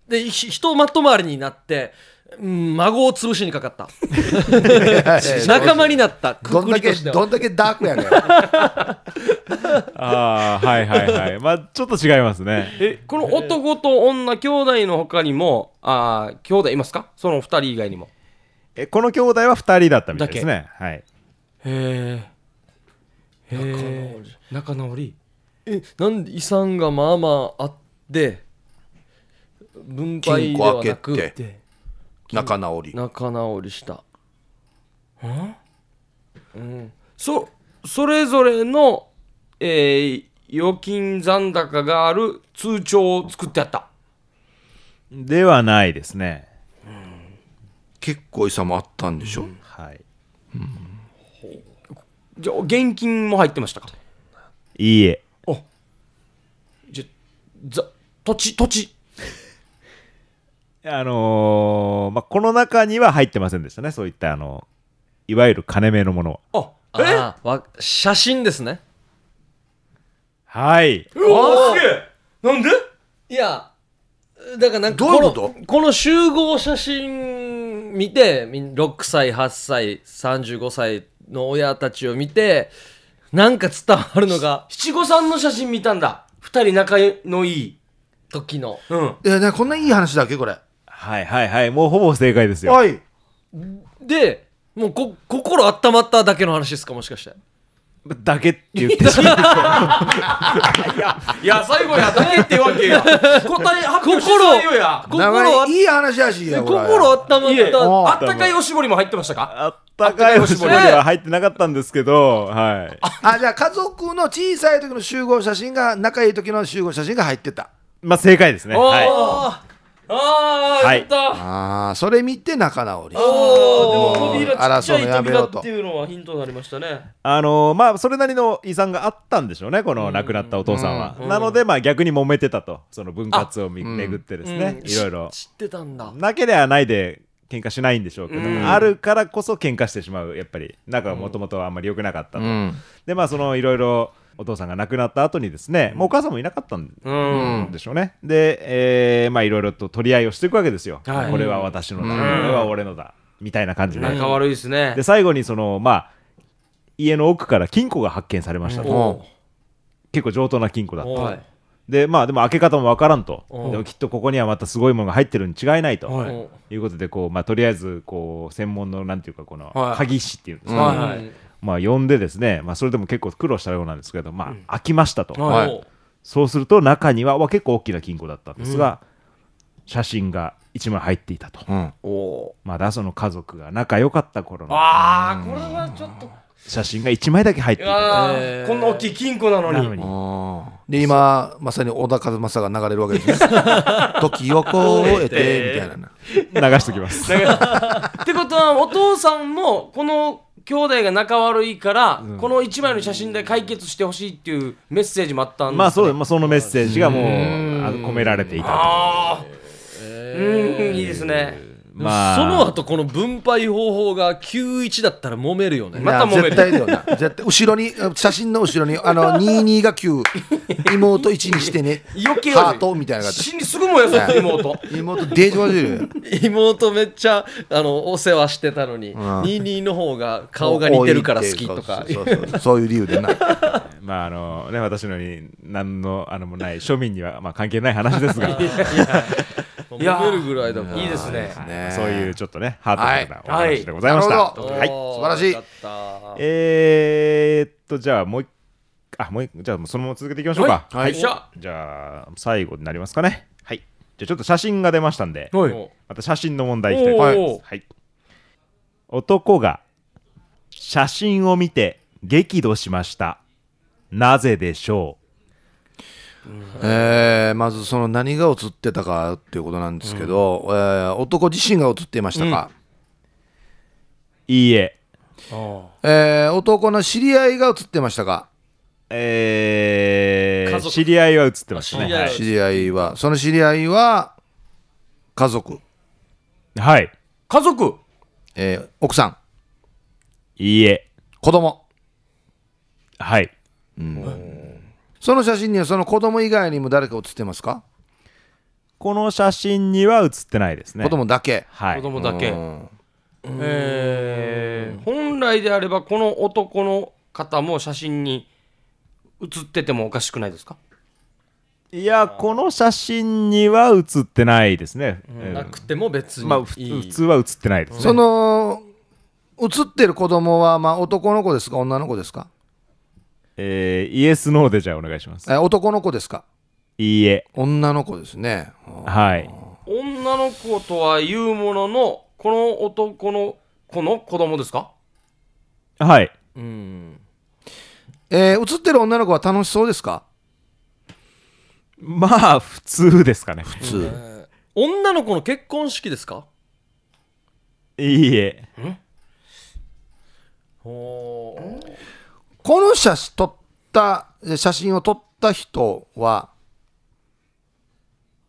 でひ人まとまりになって、うん孫を潰しにかかった。仲間になった。くくどんだけりとしては。どんだけダークやねん。ああはいはいはい。まあちょっと違いますね。えこの男と女兄弟の他にもあー兄弟いますか？その二人以外にも。えこの兄弟は2人だったみたいですね。はい。へえへえ仲直り。えなんで遺産がまあまああって分配ではな金庫く開けて。仲直り。仲直りした。うん。そそれぞれの、えー預金残高がある通帳を作ってあった。ではないですね。結構遺産もあったんでしょ、はいじゃあ現金も入ってましたか？いいえ。じゃざ土地土地。あのーまあこの中には入ってませんでしたね。そういったあのいわゆる金目のものは。あえ？あーわ写真ですね。はい。おおすげえ。なんで？いやだからなんかどういうこのこの集合写真見てみん6歳8歳35歳の親たちを見てなんか伝わるのが七五三の写真見たんだ。二人仲のいい。時の。うん。いやねこんないい話だっけこれ。はいはいはい。もうほぼ正解ですよ。おい。でもうこ心温まっただけの話ですかもしかしてだけって言ってしまういや最後やだけってわけや。答え発表してないよや。心いいいい話やしやこれ心温まった。おあったかいおしぼりも入ってましたか？あったかいおしぼりには入ってなかったんですけどはい。あじゃあ家族の小さい時の集合写真が仲いい時の集合写真が入ってた。まあ正解ですね。はいあああはい。やった。ああそれ見て仲直りあーでも扉ちっちゃい扉やめようと。っていうのはヒントになりましたね。あのーまあそれなりの遺産があったんでしょうねこの亡くなったお父さんは、なのでまあ逆に揉めてたと。その分割をみ巡ってですね、うん。いろいろ。知ってたんだ。なければないで喧嘩しないんでしょうけど、うんあるからこそ喧嘩してしまうやっぱり。仲がもともとあんまり良くなかったと、うん。でまあそのいろいろお父さんが亡くなった後にですね、もうお母さんもいなかったんうんでしょうね、で、えーまあいろいろと取り合いをしていくわけですよ、はい。これは私のだ、うんこれは俺のだ。みたいな感じで、仲悪いですね。で最後にそのまあ家の奥から金庫が発見されました。と、お結構上等な金庫だったでまあでも開け方もわからんと。う。んでもきっとここにはまたすごいものが入ってるに違いないと、はい。うんいうことでこう、まあ、とりあえずこう専門のなんていうかこのはい。鍵師っていうんですうんか、まあ呼んでですね、まあ、それでも結構苦労したようなんですけど、まあ、開きましたと、はい。はい。そうすると中にはわ結構大きな金庫だったんですが、写真が1枚入っていたと。うん。おおまだその家族が仲良かった頃の。ああこれはちょっと。写真が1枚だけ入っていた。あえーー。こんな大きい金庫なのに。なのに。あー。で今まさに小田和正が流れるわけですね。時を超えてみたいな。流しときます。ってことはお父さんもこの兄弟が仲悪いから、この1枚の写真で解決してほしいっていうメッセージもあったんです、ね、まあそう、まあ、そのメッセージがもうあ込められていたと。ああうん。いいですねまあ。その後この分配方法が91だったら揉めるよね。また揉める。絶対だよな。絶対後ろに写真の後ろにあの 22が9妹1にしてね。余計ハートみたいな感じ死にすぐ燃やす妹。妹デージマジで妹めっちゃあのお世話してたのに、ん。22の方が顔が似てるから好きとか。そうそうそう。そういう理由でな。まああのね私のように何のあのもない庶民にはまあ関係ない話ですが。いや揉めるぐらいだからいいですね。ねそういうちょっとねハートフルなおはい話でございました、はい。素晴らしい。えー、っとじゃあもう一あもう一じゃあそのまま続けていきましょうか。はい。じゃあ最後になりますかね。はい。じゃあちょっと写真が出ましたんではい。おまた写真の問題いきたいと思います、はい、男が写真を見て激怒しました。なぜでしょえーまずその何が写ってたかっていうことなんですけど、えー男自身が写っていましたか、ういいえ。えー男の知り合いが写ってましたか？えー、知り合いは写ってましたね。あ知り合いは。い。知り合いは。その知り合いは家族、はい。家族？えー奥さん。いいえ。子供。はいその写真にはその子供以外にも誰か写ってますか、この写真には写ってないですね。子供だけ、はい。子供だけ、うん。えー。本来であればこの男の方も写真に写っててもおかしくないですか？いやこの写真には写ってないですね、うん。なくても別にまあふい。い普通は写ってないですね。その写ってる子供はまあ男の子ですか？女の子ですか、えーイエスノーでじゃあお願いします。えー男の子ですか？いいえ。女の子ですね。はい。女の子とは言うもののこの男の子の子供ですか？はい。うん。えー写ってる女の子は楽しそうですか？まあ普通ですかね。普通、女の子の結婚式ですか？いいえ。おーこの写真撮ったえ写真を撮った人は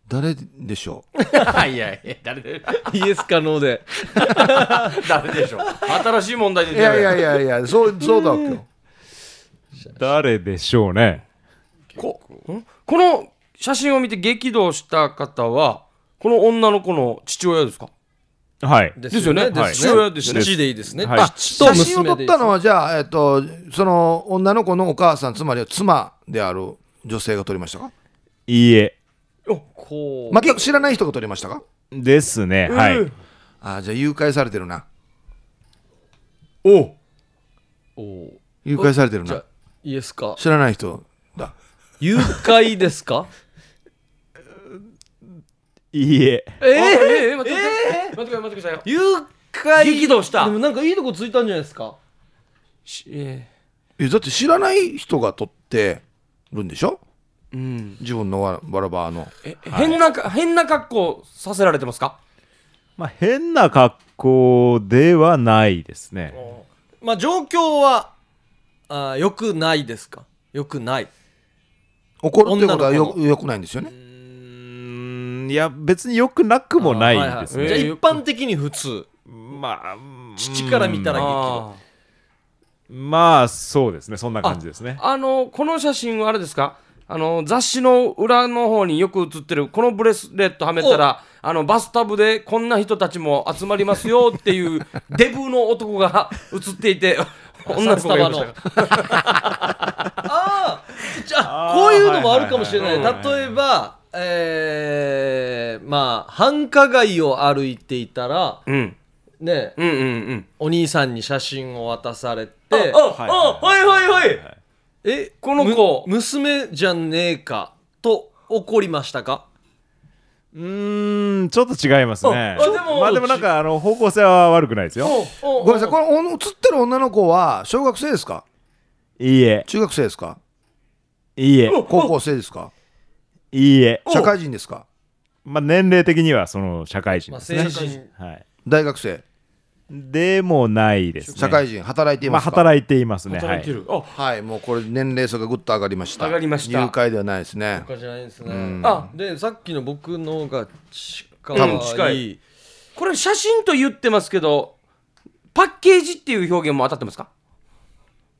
誰でしょう？いやいや誰でイエスかノーで。誰でしょう？新しい問題でいやいやいやいやそうそうだわけよ。誰でしょうね？こん？この写真を見て激怒した方はこの女の子の父親ですか？はい。でですよね。父親ですよね。父でいいですね、はい。あ写真を撮ったのははじゃあ、えっと、その女の子のお母さんつまりは妻である女性が撮りましたか？いいえ。こう、全く知らない人が撮りましたか？ですね。はい。あーじゃあ誘拐されてるな。お。うおー。誘拐されてるな。イエスか。知らない人だ。誘拐ですか？いいえ。えー、えー、待って待って。待って待ってくださいよ。誘拐。激怒した。でもなんかいいとこついたんじゃないですか？しええだって知らない人が撮ってるんでしょ？ーうん。自分のわわらばの。え変なか変な格好させられてますか？まあ変な格好ではないですね。まあ状況はあよくないですか？よくない。怒るってことはよよくないんですよね。うーんいや別によくなくもないですね、はいはい。じゃあ一般的に普通。まあ父から見たら激怒まあそうですね。そんな感じですね。あのこの写真はあれですか？あの雑誌の裏の方によく写ってるこのブレスレットはめたらあのバスタブでこんな人たちも集まりますよっていうデブの男が 写っていて女の子がいました。か ああじゃああーこういうのもあるかもしれない、はいはいはい。例えばえー、まあ繁華街を歩いていたらうん。ねうんうんうん。お兄さんに写真を渡されてああはいはいはい。えこの子。む娘じゃねえかと怒りましたか？うーんちょっと違いますね。ああでもまあでもなんかあの方向性は悪くないですよ。おごめんなさいこれお写ってる女の子は小学生ですか？いいえ。中学生ですか？いいえ。高校生ですか？いいえ。社会人ですか？まあ年齢的にはその社会人まあ、ですね、成人。はい。大学生？でもないですね。社会人働いていまあますか、働いていますね。働いてる、あはいもうこれ年齢差がぐっと上がりました。上がりました。入会ではないですね。じゃないですね、ん。あでさっきの僕のが近うんい近い。これ写真と言ってますけどパッケージっていう表現も当たってますか？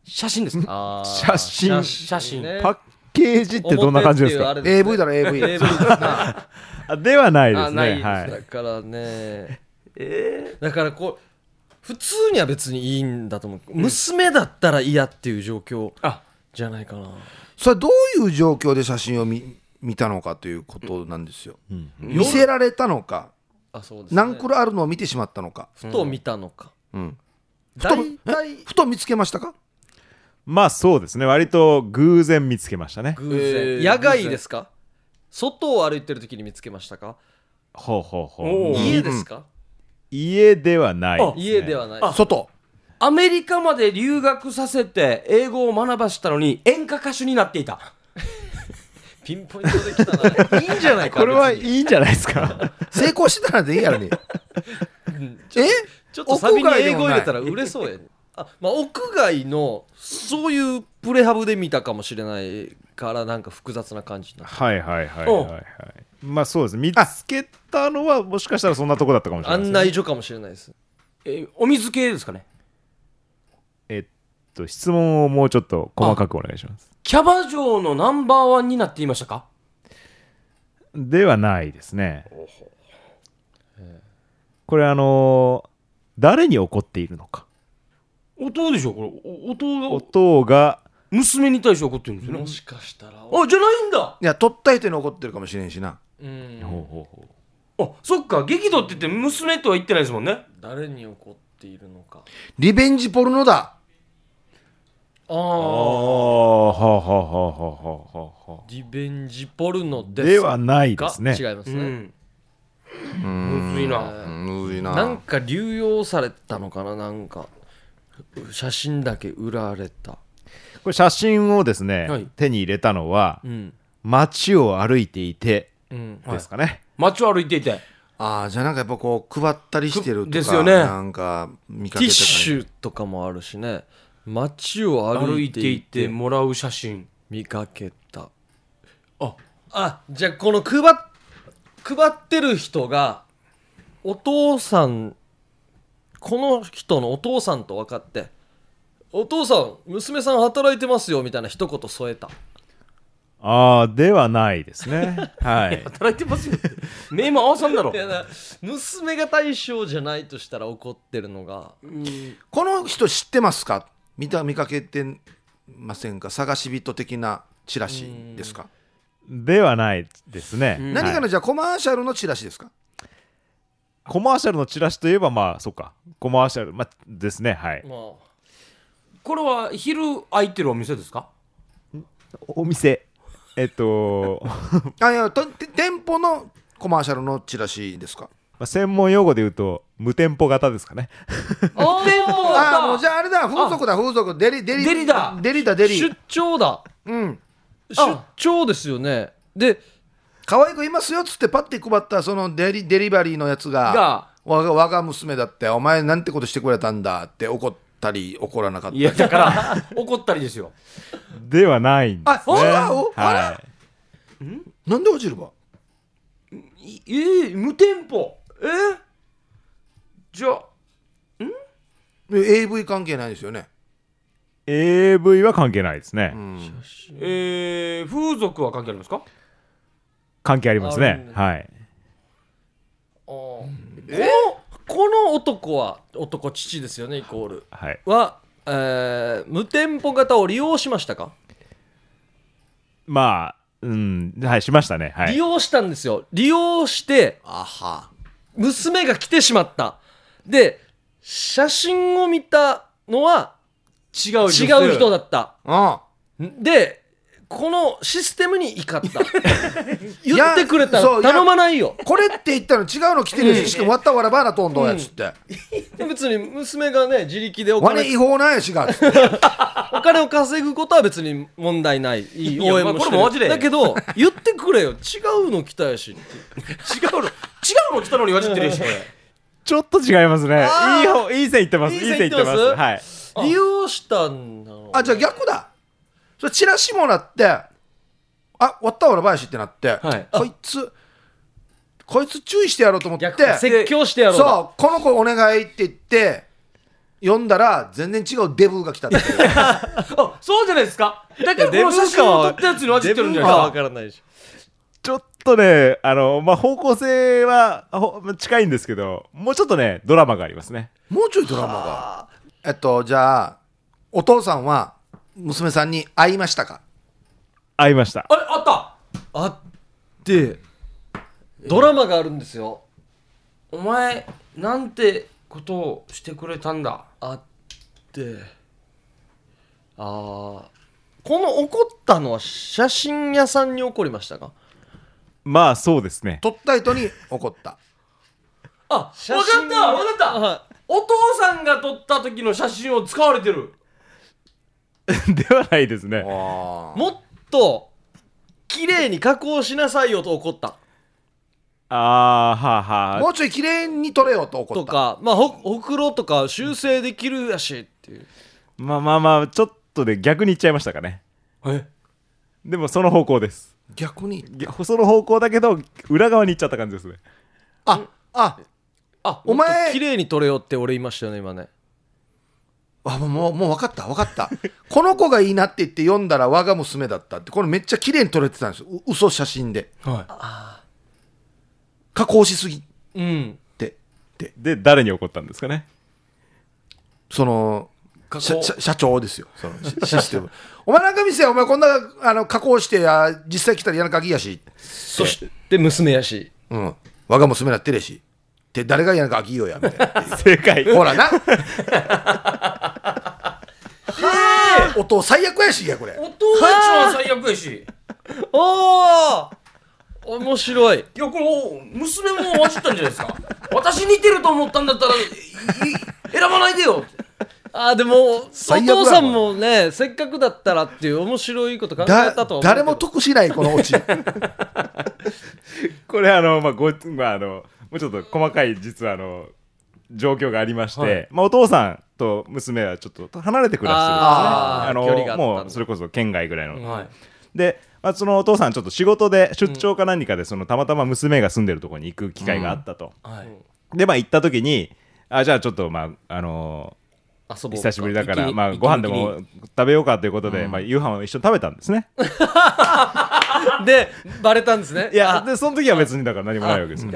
写真ですか？写真。写真。ねパッケージってどんな感じですか？AV だろ AV AV あではないですあないです。ねはい。だからね。だからこう普通には別にいいんだと思う、娘だったら嫌っていう状況あ。じゃないかな。それはどういう状況で写真を見見たのかということなんですよ、見せられたのかあそうです、ね、何クロあるのを見てしまったのか、ふと見たのか、うん、大ふ体ふと見つけましたか？まあそうですね。割と偶然見つけましたね。偶然、えー野外ですか？外を歩いてる時に見つけましたか？ほうほうほう。家ですか、家ではないです、ね、家ではない。あ外。アメリカまで留学させて英語を学ばしたのに演歌歌手になっていた。ピンポイントできたな。いいんじゃないかこれは別に。いいんじゃないですか？成功してたらでいいやろに。え？ちょっとサビに英語入れたら売れそうやねあまあ屋外のそういうプレハブで見たかもしれないからなんか複雑な感じになるはいはいはいおはいはい。まあそうです見つけたのはもしかしたらそんなとこだったかもしれないです、案ね、内所かもしれないです。えーお水系ですかね？えっと質問をもうちょっと細かくお願いします。キャバ嬢のナンバーワンになっていましたか？ではないですね。これあのー誰に怒っているのか音でしょ？これ。お音が。音が。娘に対して怒ってるんですよね。もしかしたら。あじゃないんだ。いや取った人に怒ってるかもしれんしな。うん。ほうほうほうあそっか。激怒って言って娘とは言ってないですもんね。誰に怒っているのか。リベンジポルノだ。ああああはあはあはあはあはあは。あリベンジポルノですではないでかすね。違いますね、うん。むずいな。うん。むずいな。なんか流用されたのかななんか写真だけ売られた。これ写真をですね、はい。手に入れたのはうん。街を歩いていてうん。ですかね、街を歩いていて。ああじゃあなんかやっぱこう配ったりしてるとかですよね。なんか見かティッけたシュとかもあるしね。街を歩歩いていいていててもらう写真。見かけた。ああじゃあこの配っ配ってる人がお父さんこの人のお父さんと分かってお父さん娘さん働いてますよみたいな一言添えた。ああではないですね。はい。働いてますよ。って目も合わさんだろ。いやな娘が対象じゃないとしたら怒ってるのが。うん。この人知ってますか？見た見かけてませんか？探し人的なチラシですか？ではないですね、うん。何かのはい。じゃあコマーシャルのチラシですか？コマーシャルのチラシといえばまあそっか。コマーシャル、まあ、ですね。はい。まあこれは昼空いてるお店ですか？お店。えっと、ま あいやとて店舗のコマーシャルのチラシですか？あ専門用語で言うと無店舗型ですかね。あ店舗ああもうじゃああれだ。風俗だ。風俗。デリデリ。デリだ。デリだデリ。出張だ。うん。出張ですよね。で可愛い子いますよっつってパッて配ったそのデリデリバリーのやつがが我が我が娘だってお前なんてことしてくれたんだって怒ったり怒らなかったり。いやだから怒ったりですよ。ではないんですね。ああおあら。はなんで落ちるばいえー、無店舗。え？ー、じゃあえ AV 関係ないですよね、い、AV は関係ないですね、うん、えー、風俗は関係ありますか？関係ありますね。はい。このこの男は男父ですよねイコール。はい。は、えー無店舗型を利用しましたか、まあうん。はいしましたね。はい。利用したんですよ。利用してあは。娘が来てしまった。で写真を見たのは違う違う人だった。あでこのシステムに怒った。言ってくれたら頼まないよ。これって言ったの違うの来てるししかもわったわらばーなとんどんやつって。別に娘がね自力でお金違法なやしがつって。お金を稼ぐことは別に問題ない。いい応援もしてる。これもマジでだけど言ってくれよ。違うの来たやし。違うの。違うの来たのにわじってるしこれ。ちょっと違いますね。いい方いい線いってます。いいいい線いっててます。はい。利用したんだ。ろうあじゃあ逆だそれチラシもらってあわったわらばやしってなって、はい。こいつこいつ注意してやろうと思って説教してやろう。だそうこの子お願いって言って読んだら全然違うデブが来たって あそうじゃないですか。だからこの写真を撮ったやつにわじってるんじゃないわですか。からないしちょっとねあのまあ方向性はほ近いんですけどもうちょっとねドラマがありますね。もうちょいドラマが。えっとじゃあお父さんは娘さんに会いましたか？会いました。あれあった。あってドラマがあるんですよ。お前なんてことをしてくれたんだ？あって。あーこの怒ったのは写真屋さんに怒りましたか？まあそうですね。撮った人に怒った。あわか写っ真たわかった。はお父さんが撮った時の写真を使われてる ではないですね。いもっと綺麗に加工しなさいよと怒った。ああはあはあ。もうちょい綺麗に撮れよと怒とった。かまあほほくろとか修正できるやしっていう。まあまあまあちょっとで逆に言っちゃいましたかね。え？でもその方向です。逆に？逆その方向だけど裏側に行っちゃった感じですね。あああお前綺麗に撮れよって俺言いましたよね今ねあもうもう分かった分かった。この子がいいなって言って読んだら我が娘だったって。これめっちゃ綺麗に撮れてたんですよ。う嘘写真で。は加工しすぎ。うん。てで。誰に怒ったんですかね？その社社社長ですよ。そのシ システム。お前なんか見せやお前こんなあの加工してや実際来たら嫌な鍵やし。そして。娘やし。うん。我が娘だってれし。って誰が嫌な鍵よやみたいな。正解。ほらな音最悪やしやこれ。い音が一番最悪やし。い おお面白い。やこれお娘もわじったんじゃないですか。私似てると思ったんだったらいい選ばないでよ。あーでもお最悪だ父さんもねせっかくだったらっていう面白いこと考えだたと誰も得しないこのオチ。これあのまあごまああのもうちょっと細かい実はあの状況がありまして、はい。まあお父さんと娘はちょっと離れて暮らしてるんですね。あのもうそれこそ県外ぐらいの、はい。で、まあ、そのお父さんちょっと仕事で出張か何かでそのたまたま娘が住んでるところに行く機会があったと、はい。でまあ行った時にあじゃあちょっとまああの遊ぼう久しぶりだから、まあ、ご飯でも食べようかということで、まあ、夕飯を一緒に食べたんですね。でバレたんですね。いやでその時は別にだから何もないわけですよ。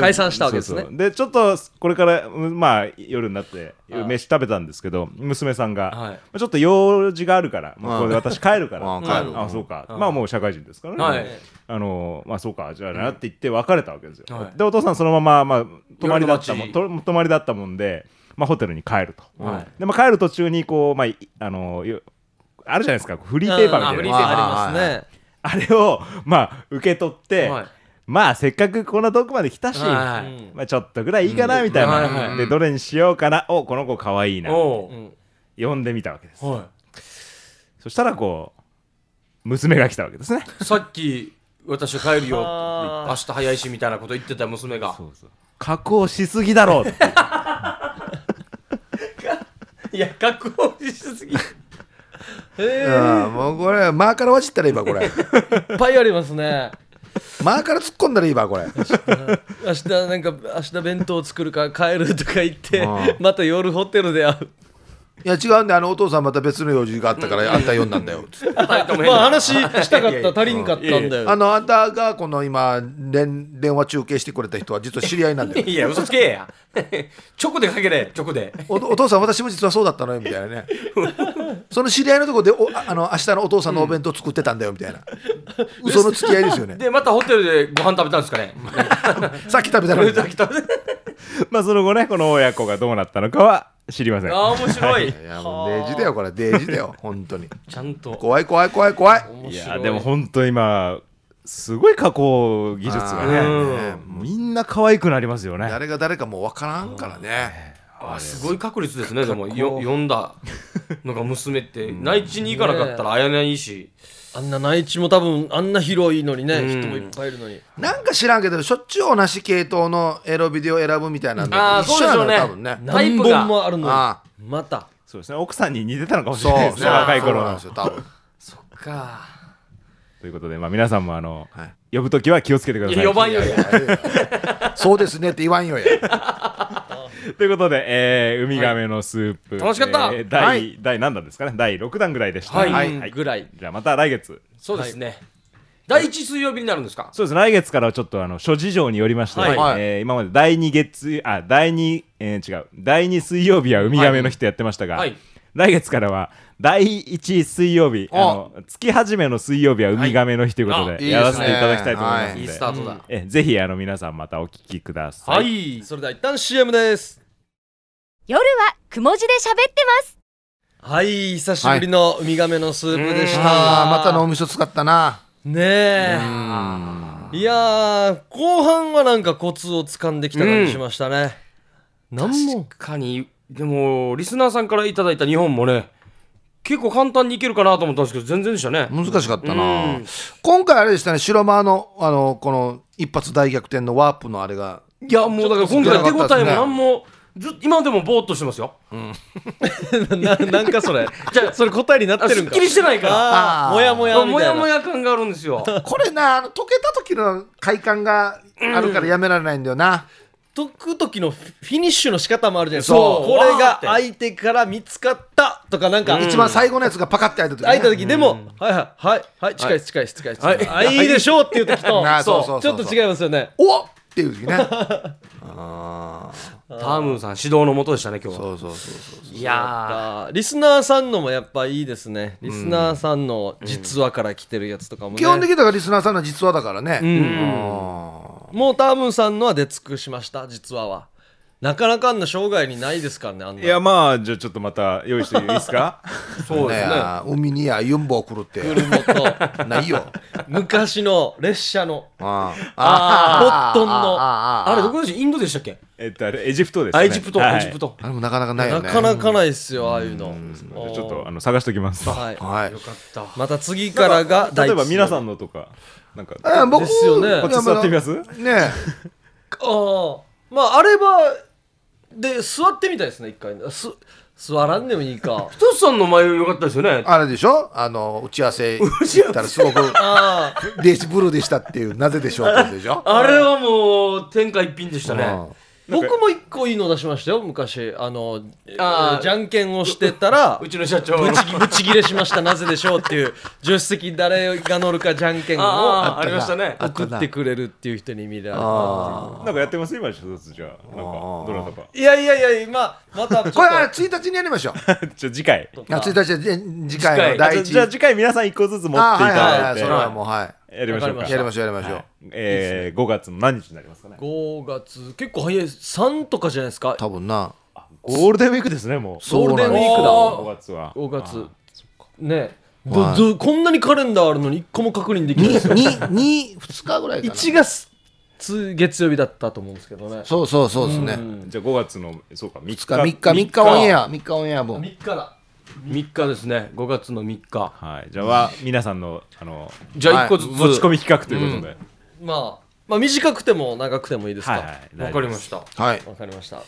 解散したわけですね。でちょっとこれからうんまあ夜になってあ。飯食べたんですけど娘さんが、ちょっと用事があるから、私帰るから、あそうか、うん。まあもう社会人ですからね、はい。あのまあそうかじゃあなって言って別れたわけですよ、はい。でお父さんそのまま、まあ、泊まりだったもん泊まりだったもんで、まあ、ホテルに帰ると、はい。で、まあ、帰る途中にこう、まあ、いあのよあるじゃないですか。フリーペーパーみたいな。ありますねあれをまあ受け取って、はい。まあせっかくこんな遠くまで来たし、はいうん。まあ、ちょっとぐらいいいかなみたいな、うん。はいはい。でどれにしようかなおこの子かわいいな呼んでみたわけです。はそしたらこう娘が来たわけですね。いさっき私は帰るよ明日早いしみたいなこと言ってた娘が。加工しすぎだろうって。いや加工しすぎうんもうこれマーからわじったらいいわこれ。いっぱいありますね。マーから突っ込んだらいいわこれ。明日なんか明日弁当作るから帰るとか言ってうん。また夜ホテルで会ういや違うんであのお父さんまた別の用事があったからあんた読んだんだよ。つってまあな話したかった足りんかったんだよ。あのあんたがこの今連電話中継してくれた人は実は知り合いなんだよ。いや嘘つけや。直でかけれ直で。おお父さん私も実はそうだったのよみたいなね。その知り合いのところでおああの明日のお父さんのお弁当作ってたんだよみたいな、嘘の付き合いですよね。でまたホテルでご飯食べたんですかね。さっき食べたのに。さっき食べて まあその後ねこの親子がどうなったのかは知りません。ああ面白い。い。やもうデージだよこれデージだよ本当に。ちゃんと。怖い怖い怖い怖い。い面白やでも本当今すごい加工技術があねーみんな可愛くなりますよね。誰が誰かもう分からんからね。あすごい確率ですね。でもよ読んだ。のが娘って。内地に行かなかったら会えないしあんな内地も多分あんな広いのにね、うん。人もいっぱいいるのに。なんか知らんけどしょっちゅう同じ系統のエロビデオ選ぶみたいなあー一緒やそうでしょうね。多分ね。何本もあるのに。あまた。そうですね。奥さんに似てたのかもしそうれないですねそう。若い頃の。そうなんですよ多分。か。ということでまあ皆さんもあのはい。呼ぶときは気をつけてください。いや呼ばんよやそうですねって言わんよや ということで、えーウミガメのスープ、楽しかった。えー第、はい。第何弾ですかね？第6弾ぐらいでした、はい。はい。ぐらい。じゃあまた来月。そうですね。第一水曜日になるんですか？そうです。来月からはちょっとあの諸事情によりまして、はい。はい。えー今まで第2月あ第2、えー違う。第2水曜日はウミガメの日とやってましたが、はい。来月からは第1水曜日あ。の月始めの水曜日はウミガメの日ということで、はいやらせていただきたいと思います。のい。いで、スタートだ。えぜひあの皆さんまたお聞きください、はい。それでは一旦 CM です夜はくも字で喋ってます。はい久しぶりのウミガメのスープでした、あーまた脳みそ使ったな。ねえ。いやー後半はなんかコツを掴んできた感じしましたね、なんも。確かに。でもリスナーさんからいただいた日本もね結構簡単にいけるかなと思ったんですけど全然でしたね。難しかったうなん。今回あれでしたね白間のあのこの一発大逆転のワープのあれが。いやもうだから今回手応えも何もず今でもぼーっとしてますよ。ななんかそれ。じゃあそれ答えになってるんか。あすっきりしてないから。あーああもやもやみたいな。もやもや感があるんですよ。これなあの溶けた時の快感があるからやめられないんだよな、解く時のフィニッシュの仕方もあるじゃないですか。そう。これが相手から見つかったとかなんか、一番最後のやつがパカって開いた時、ね、開いた時でも、はいはいはい。はい。近い近い近いです、はい。あいいでしょうっていう時とあそうそうそうそう。ちょっと違いますよね。おっっていう時ね。あタームーさん指導のもとでしたね今日は。ーそうそうそうそう。いやリスナーさんのもやっぱいいですね。リスナーさんの実話から来てるやつとかもね、基本的にだからリスナーさんの実話だからね、うん。もうタームーさんのは出尽くしました実話はなかなかあんな生涯にないですからねあんな。いやまあじゃあちょっとまた用意していいですか？そうですね。ね海にやユンボ来るって。車と。ないよ。昔の列車の。あーあーポットンの。あれどこでしたインドでしたっけ？えっとあれエジプトですね。あエジプトはい。エジプト。あれもなかなかないよね。なかなかないっすよああいうの。ちょっとあの探しておきます。はい。はい。よかった。また次からが例えば皆さんんのとかなんかあ僕ですよね。こっち座ってみます？ね ああまああればで座ってみたいですね一回。す座らんでもいいか。ひとつさんの前よかったですよね。あれでしょ？あの打ち合わせ 行ったらすごくああデージブルーでしたっていうなぜでしょうってやつでしょ？あれはもう天下一品でしたね僕も一個いいの出しましたよ昔。あのあーじゃんけんをしてたらうちの社長ブチブチギレしましたなぜでしょうっていう 助手席誰が乗るかじゃんけんをああありましたね。あ送ってくれるっていう人に見られたあなんかやってます？今一つじゃあ。なんかどなたか。いやいやいやまあまた これあれ1日にやりましょう。じゃあ次回。あ1日で次回の次回第一。じゃあ次回皆さん一個ずつ持っていただいて。はいそれはもうはやりましょうか。やりましょうやりましょう。えー5月の何日になりますかね？5月。結構早い。3とかじゃないですか？多分な。ゴールデンウィークですねもう。ゴールデンウィークだ。5月は。5月。あね。はい。どどこんなにカレンダーあるのに1個も確認できない。ですよにに2日ぐらいかな。1月月曜日だったと思うんですけどね。そうそうそうですね。じゃあ5月のそうか3日。2日3日3日オンエア。3日オンエア分3日だ3日ですね。5月の3日。はい。じゃあは皆さんのあのじゃあ1個ずつ。持ち込み企画ということで。まあまあ短くても長くてもいいですか。はいわ、はい。わかりました。はい。かりました。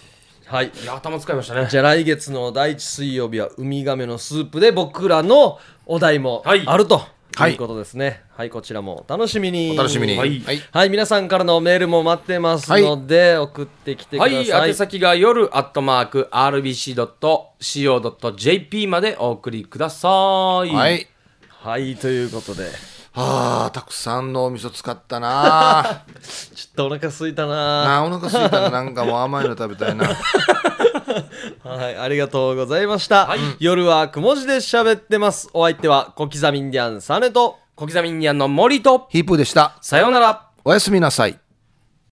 はい。いや頭使いましたね。じゃあ来月の第一水曜日はウミガメのスープで僕らのお題もはい。あると。はいい。うことですね。はい、こちらも。お楽しみに。お楽しみに。はい。はい。はい皆さんからのメールも待ってますので、送ってきてくだはい、さい、宛先が夜アットマーク RBC.CO.JP までお送りください。はい。はいということであーたくさんのお味噌使ったな。ちょっとお腹空いたな。なあお腹空いたらなんかもう甘いの食べたいな。はいありがとうございました、夜はくも字で喋ってます。お相手は小刻みインディアンサネと。小刻みインディアンの森と、ヒープーでした。さようなら。おやすみなさい